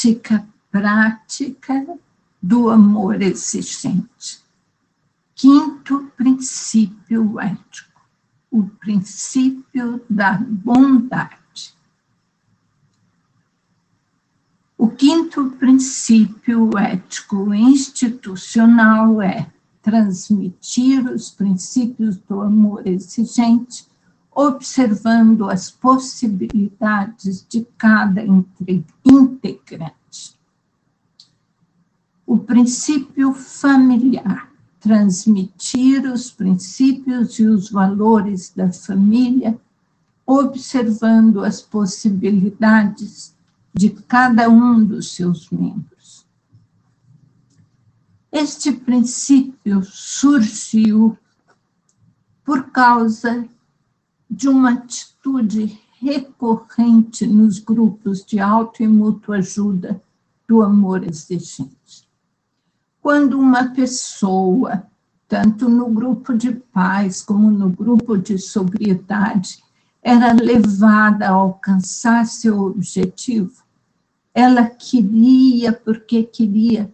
ética prática do amor exigente. Quinto princípio ético, o princípio da bondade. O quinto princípio ético institucional é transmitir os princípios do amor exigente, observando as possibilidades de cada integrante. O princípio familiar, transmitir os princípios e os valores da família, observando as possibilidades de cada um dos seus membros este princípio surgiu por causa de uma atitude recorrente nos grupos de auto e mútua ajuda do amor exigente. Quando uma pessoa, tanto no grupo de paz como no grupo de sobriedade, era levada a alcançar seu objetivo, ela queria, porque queria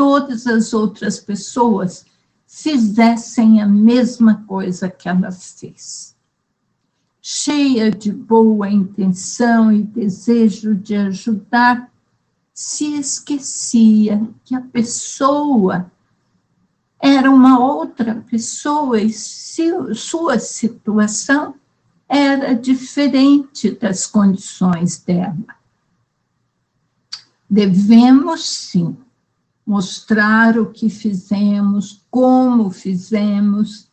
todas as outras pessoas fizessem a mesma coisa que ela fez. Cheia de boa intenção e desejo de ajudar, se esquecia que a pessoa era uma outra pessoa e sua situação era diferente das condições dela. Devemos, sim, mostrar o que fizemos, como fizemos,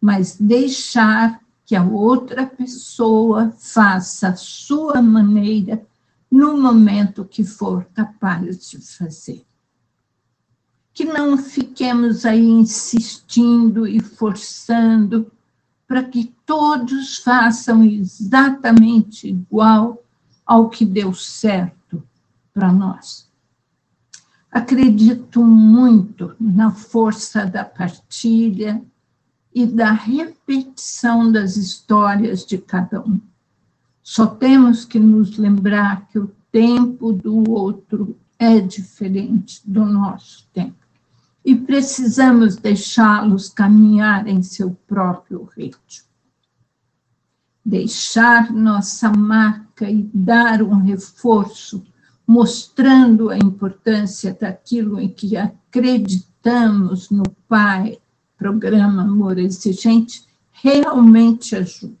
mas deixar que a outra pessoa faça a sua maneira no momento que for capaz de fazer. Que não fiquemos aí insistindo e forçando para que todos façam exatamente igual ao que deu certo para nós. Acredito muito na força da partilha e da repetição das histórias de cada um. Só temos que nos lembrar que o tempo do outro é diferente do nosso tempo e precisamos deixá-los caminhar em seu próprio ritmo. Deixar nossa marca e dar um reforço mostrando a importância daquilo em que acreditamos no Pai, programa Amor Exigente, realmente ajuda.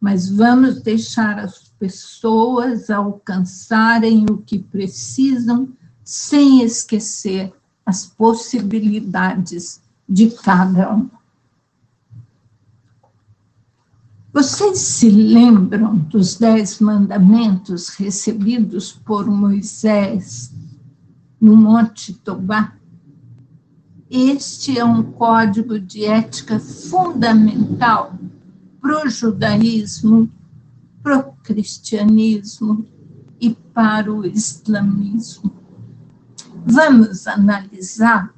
Mas vamos deixar as pessoas alcançarem o que precisam, sem esquecer as possibilidades de cada um. Vocês se lembram dos dez mandamentos recebidos por Moisés no Monte Tobá? Este é um código de ética fundamental para o judaísmo, para o cristianismo e para o islamismo. Vamos analisar?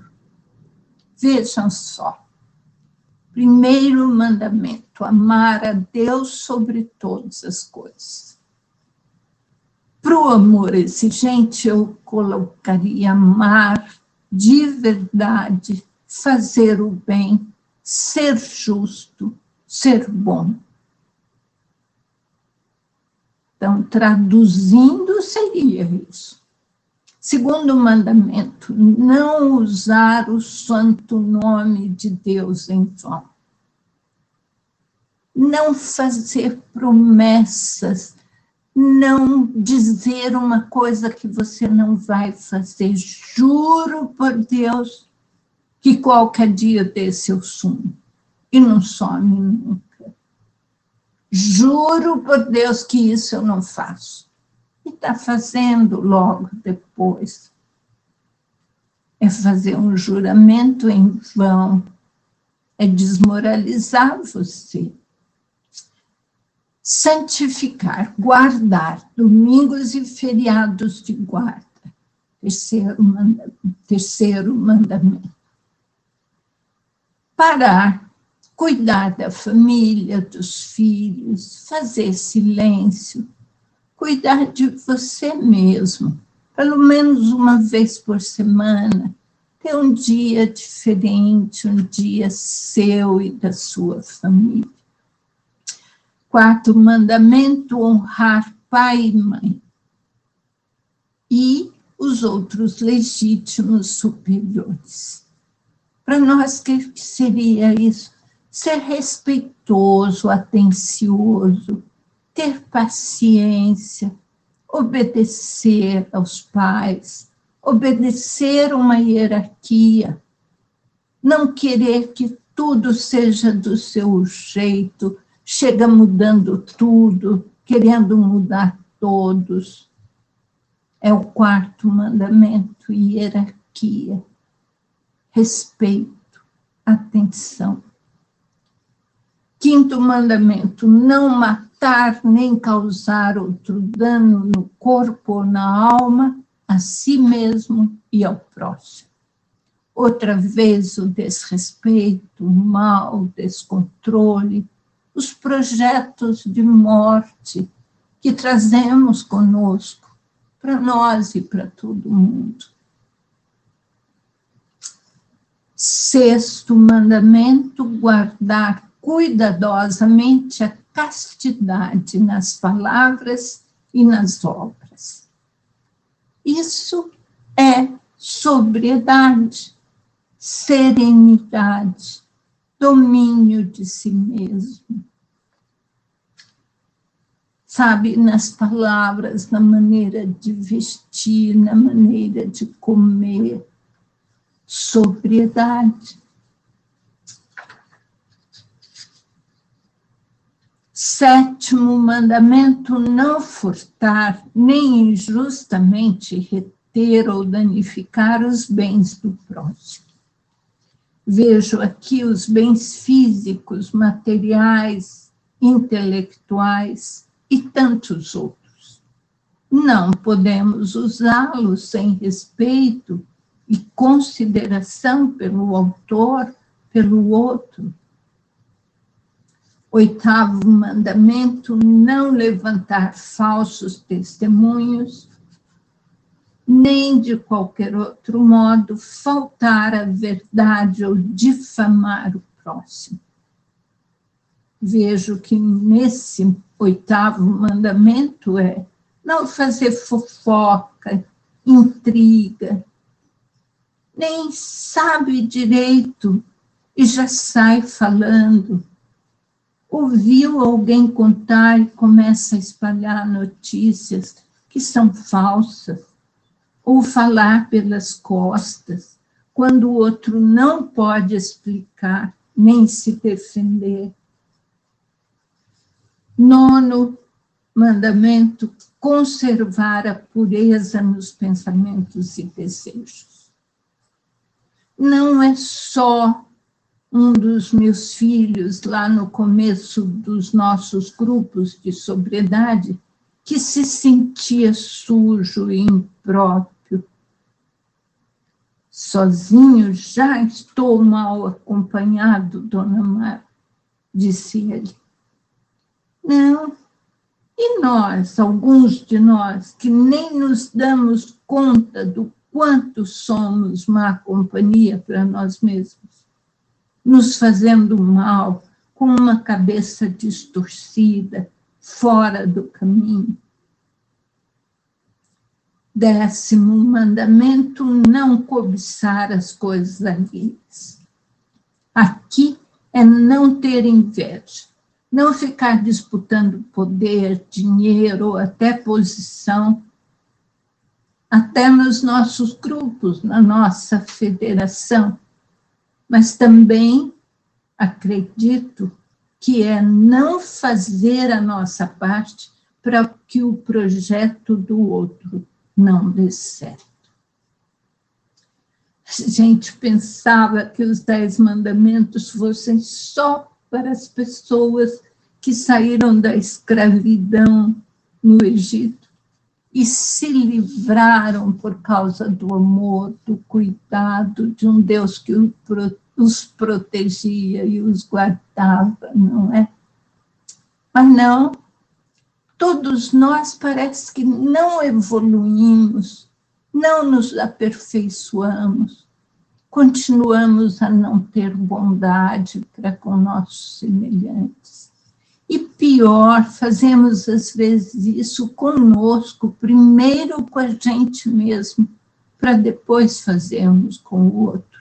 Vejam só. Primeiro mandamento: amar a Deus sobre todas as coisas. Para o amor exigente, eu colocaria amar de verdade, fazer o bem, ser justo, ser bom. Então, traduzindo, seria isso. Segundo mandamento, não usar o santo nome de Deus em vão. Não fazer promessas, não dizer uma coisa que você não vai fazer. Juro por Deus que qualquer dia desse eu sumo e não some nunca. Juro por Deus que isso eu não faço e está fazendo logo depois. É fazer um juramento em vão, é desmoralizar você. Santificar, guardar, domingos e feriados de guarda. Terceiro mandamento. Terceiro mandamento. Parar, cuidar da família, dos filhos, fazer silêncio, cuidar de você mesmo, pelo menos uma vez por semana, ter um dia diferente, um dia seu e da sua família. Quarto mandamento: honrar pai e mãe. E os outros legítimos superiores. Para nós, o que seria isso? Ser respeitoso, atencioso, ter paciência, obedecer aos pais, obedecer uma hierarquia, não querer que tudo seja do seu jeito, chega mudando tudo, querendo mudar todos. É o quarto mandamento, hierarquia, respeito, atenção. Quinto mandamento, não matar nem causar outro dano no corpo ou na alma, a si mesmo e ao próximo. Outra vez o desrespeito, o mal, o descontrole, os projetos de morte que trazemos conosco para nós e para todo mundo. Sexto mandamento: guardar cuidadosamente a castidade nas palavras e nas obras. Isso é sobriedade, serenidade, domínio de si mesmo. Sabe, nas palavras, na maneira de vestir, na maneira de comer, sobriedade. Sétimo mandamento: não furtar, nem injustamente reter ou danificar os bens do próximo. Vejo aqui os bens físicos, materiais, intelectuais e tantos outros. Não podemos usá-los sem respeito e consideração pelo autor, pelo outro Oitavo mandamento: não levantar falsos testemunhos, nem de qualquer outro modo faltar a verdade ou difamar o próximo. Vejo que nesse oitavo mandamento é não fazer fofoca, intriga, nem sabe direito e já sai falando ouviu alguém contar e começa a espalhar notícias que são falsas, ou falar pelas costas, quando o outro não pode explicar nem se defender. Nono mandamento: conservar a pureza nos pensamentos e desejos. Não é só um dos meus filhos, lá no começo dos nossos grupos de sobriedade, que se sentia sujo e impróprio. Sozinho já estou mal acompanhado, dona Mar, disse ele. Não, e nós, alguns de nós, que nem nos damos conta do quanto somos má companhia para nós mesmos nos fazendo mal, com uma cabeça distorcida, fora do caminho. Décimo mandamento: não cobiçar as coisas alheias. Aqui é não ter inveja, não ficar disputando poder, dinheiro até posição, até nos nossos grupos, na nossa federação mas também acredito que é não fazer a nossa parte para que o projeto do outro não dê certo. A gente pensava que os dez mandamentos fossem só para as pessoas que saíram da escravidão no Egito e se livraram por causa do amor, do cuidado de um Deus que os protegia e os guardava, não é? Mas não, todos nós parece que não evoluímos, não nos aperfeiçoamos, continuamos a não ter bondade para com nossos semelhantes. E pior, fazemos às vezes isso conosco, primeiro com a gente mesmo, para depois fazermos com o outro.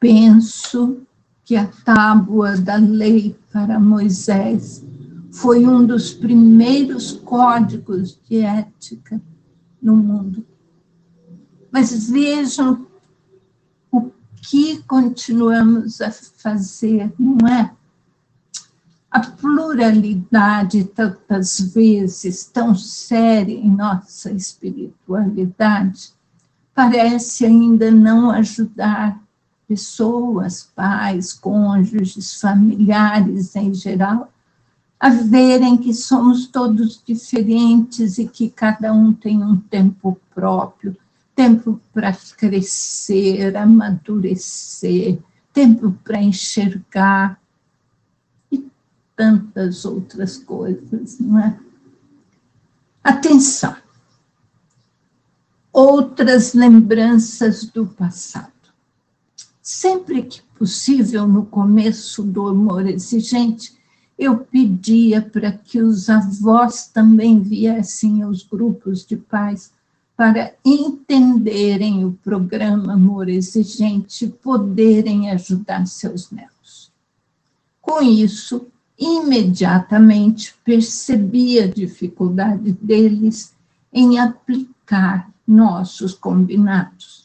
Penso que a tábua da lei para Moisés foi um dos primeiros códigos de ética no mundo. Mas vejam o que continuamos a fazer, não é? A pluralidade, tantas vezes, tão séria em nossa espiritualidade, parece ainda não ajudar pessoas, pais, cônjuges, familiares em geral, a verem que somos todos diferentes e que cada um tem um tempo próprio, tempo para crescer, amadurecer, tempo para enxergar e tantas outras coisas, não é? Atenção. Outras lembranças do passado. Sempre que possível, no começo do amor exigente, eu pedia para que os avós também viessem aos grupos de pais para entenderem o programa Amor Exigente e poderem ajudar seus netos. Com isso, imediatamente percebi a dificuldade deles em aplicar nossos combinados.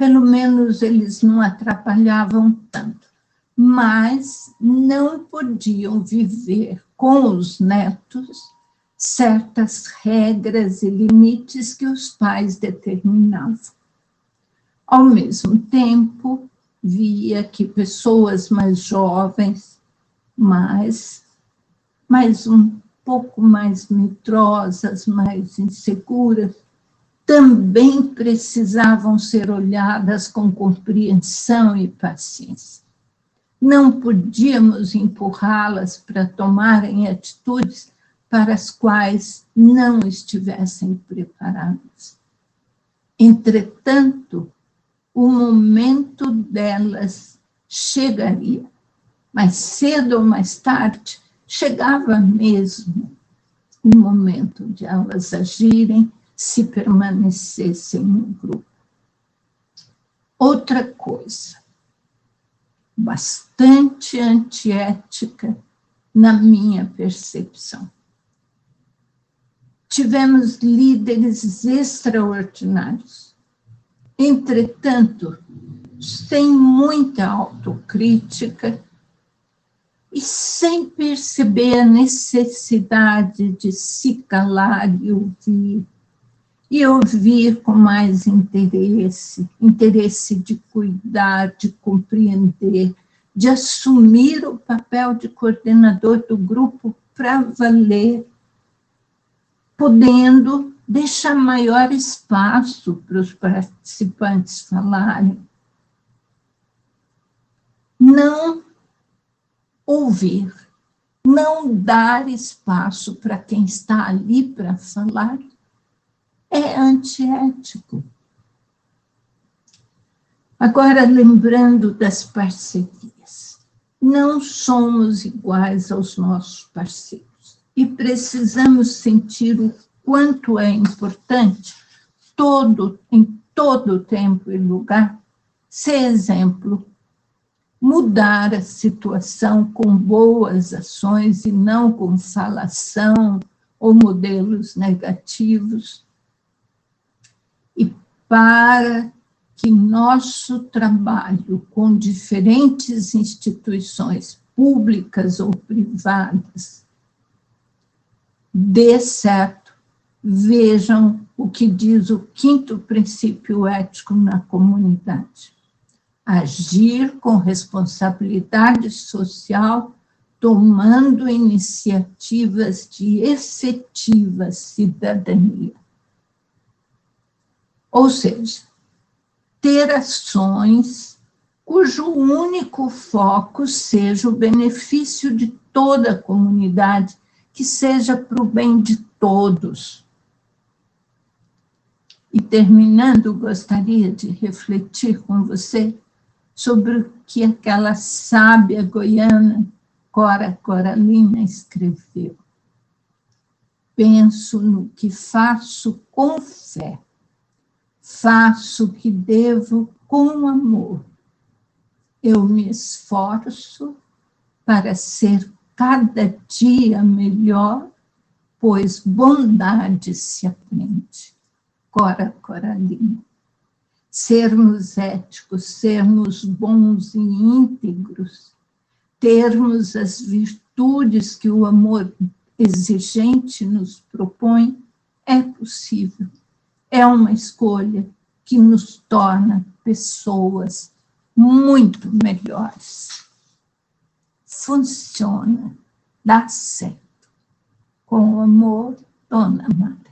Pelo menos eles não atrapalhavam tanto mas não podiam viver com os netos certas regras e limites que os pais determinavam. Ao mesmo tempo, via que pessoas mais jovens, mais, mais um pouco mais medrosas, mais inseguras, também precisavam ser olhadas com compreensão e paciência não podíamos empurrá-las para tomarem atitudes para as quais não estivessem preparadas. Entretanto, o momento delas chegaria. Mais cedo ou mais tarde, chegava mesmo o momento de elas agirem se permanecessem no grupo. Outra coisa, bastante antiética na minha percepção. Tivemos líderes extraordinários, entretanto, sem muita autocrítica e sem perceber a necessidade de se calar e ouvir e ouvir com mais interesse, interesse de cuidar, de compreender, de assumir o papel de coordenador do grupo para valer, podendo deixar maior espaço para os participantes falarem. Não ouvir, não dar espaço para quem está ali para falar é antiético. Agora, lembrando das parcerias, não somos iguais aos nossos parceiros. E precisamos sentir o quanto é importante todo em todo tempo e lugar ser exemplo, mudar a situação com boas ações e não com falação ou modelos negativos para que nosso trabalho com diferentes instituições públicas ou privadas dê certo. Vejam o que diz o quinto princípio ético na comunidade. Agir com responsabilidade social, tomando iniciativas de efetiva cidadania. Ou seja, ter ações cujo único foco seja o benefício de toda a comunidade, que seja para o bem de todos. E terminando, gostaria de refletir com você sobre o que aquela sábia goiana Cora Coralina escreveu. Penso no que faço com fé, faço o que devo com amor. Eu me esforço para ser cada dia melhor, pois bondade se aprende. Cora Coralina. Sermos éticos, sermos bons e íntegros, termos as virtudes que o amor exigente nos propõe, é possível. É uma escolha que nos torna pessoas muito melhores. Funciona, dá certo. Com amor, Dona Maria.